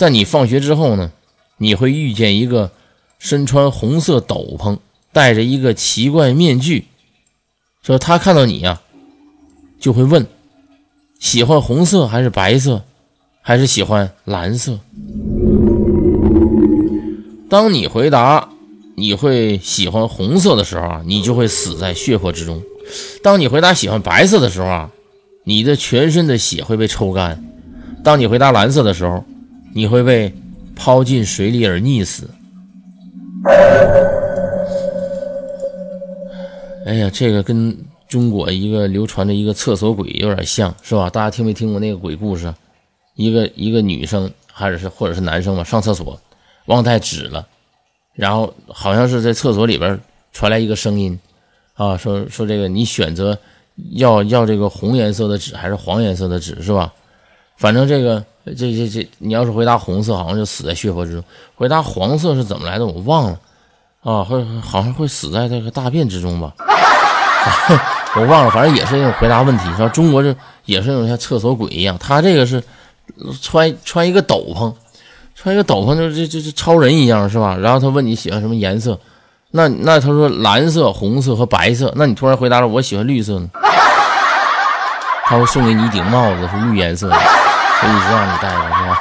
在你放学之后呢，你会遇见一个身穿红色斗篷、戴着一个奇怪面具，说他看到你呀，就会问：喜欢红色还是白色，还是喜欢蓝色？当你回答你会喜欢红色的时候啊，你就会死在血泊之中；当你回答喜欢白色的时候啊，你的全身的血会被抽干；当你回答蓝色的时候，你会被抛进水里而溺死。哎呀，这个跟中国一个流传的一个厕所鬼有点像，是吧？大家听没听过那个鬼故事？一个一个女生还是或者是男生吧，上厕所忘带纸了，然后好像是在厕所里边传来一个声音，啊，说说这个你选择要要这个红颜色的纸还是黄颜色的纸，是吧？反正这个这这这，你要是回答红色，好像就死在血泊之中；回答黄色是怎么来的，我忘了，啊，会好像会死在这个大便之中吧？我忘了，反正也是那种回答问题，是吧？中国这也是那种像厕所鬼一样，他这个是穿穿一个斗篷，穿一个斗篷就就就就超人一样，是吧？然后他问你喜欢什么颜色，那那他说蓝色、红色和白色，那你突然回答了我喜欢绿色呢？他会送给你一顶帽子，是绿颜色的。我一直让你带了，是吧？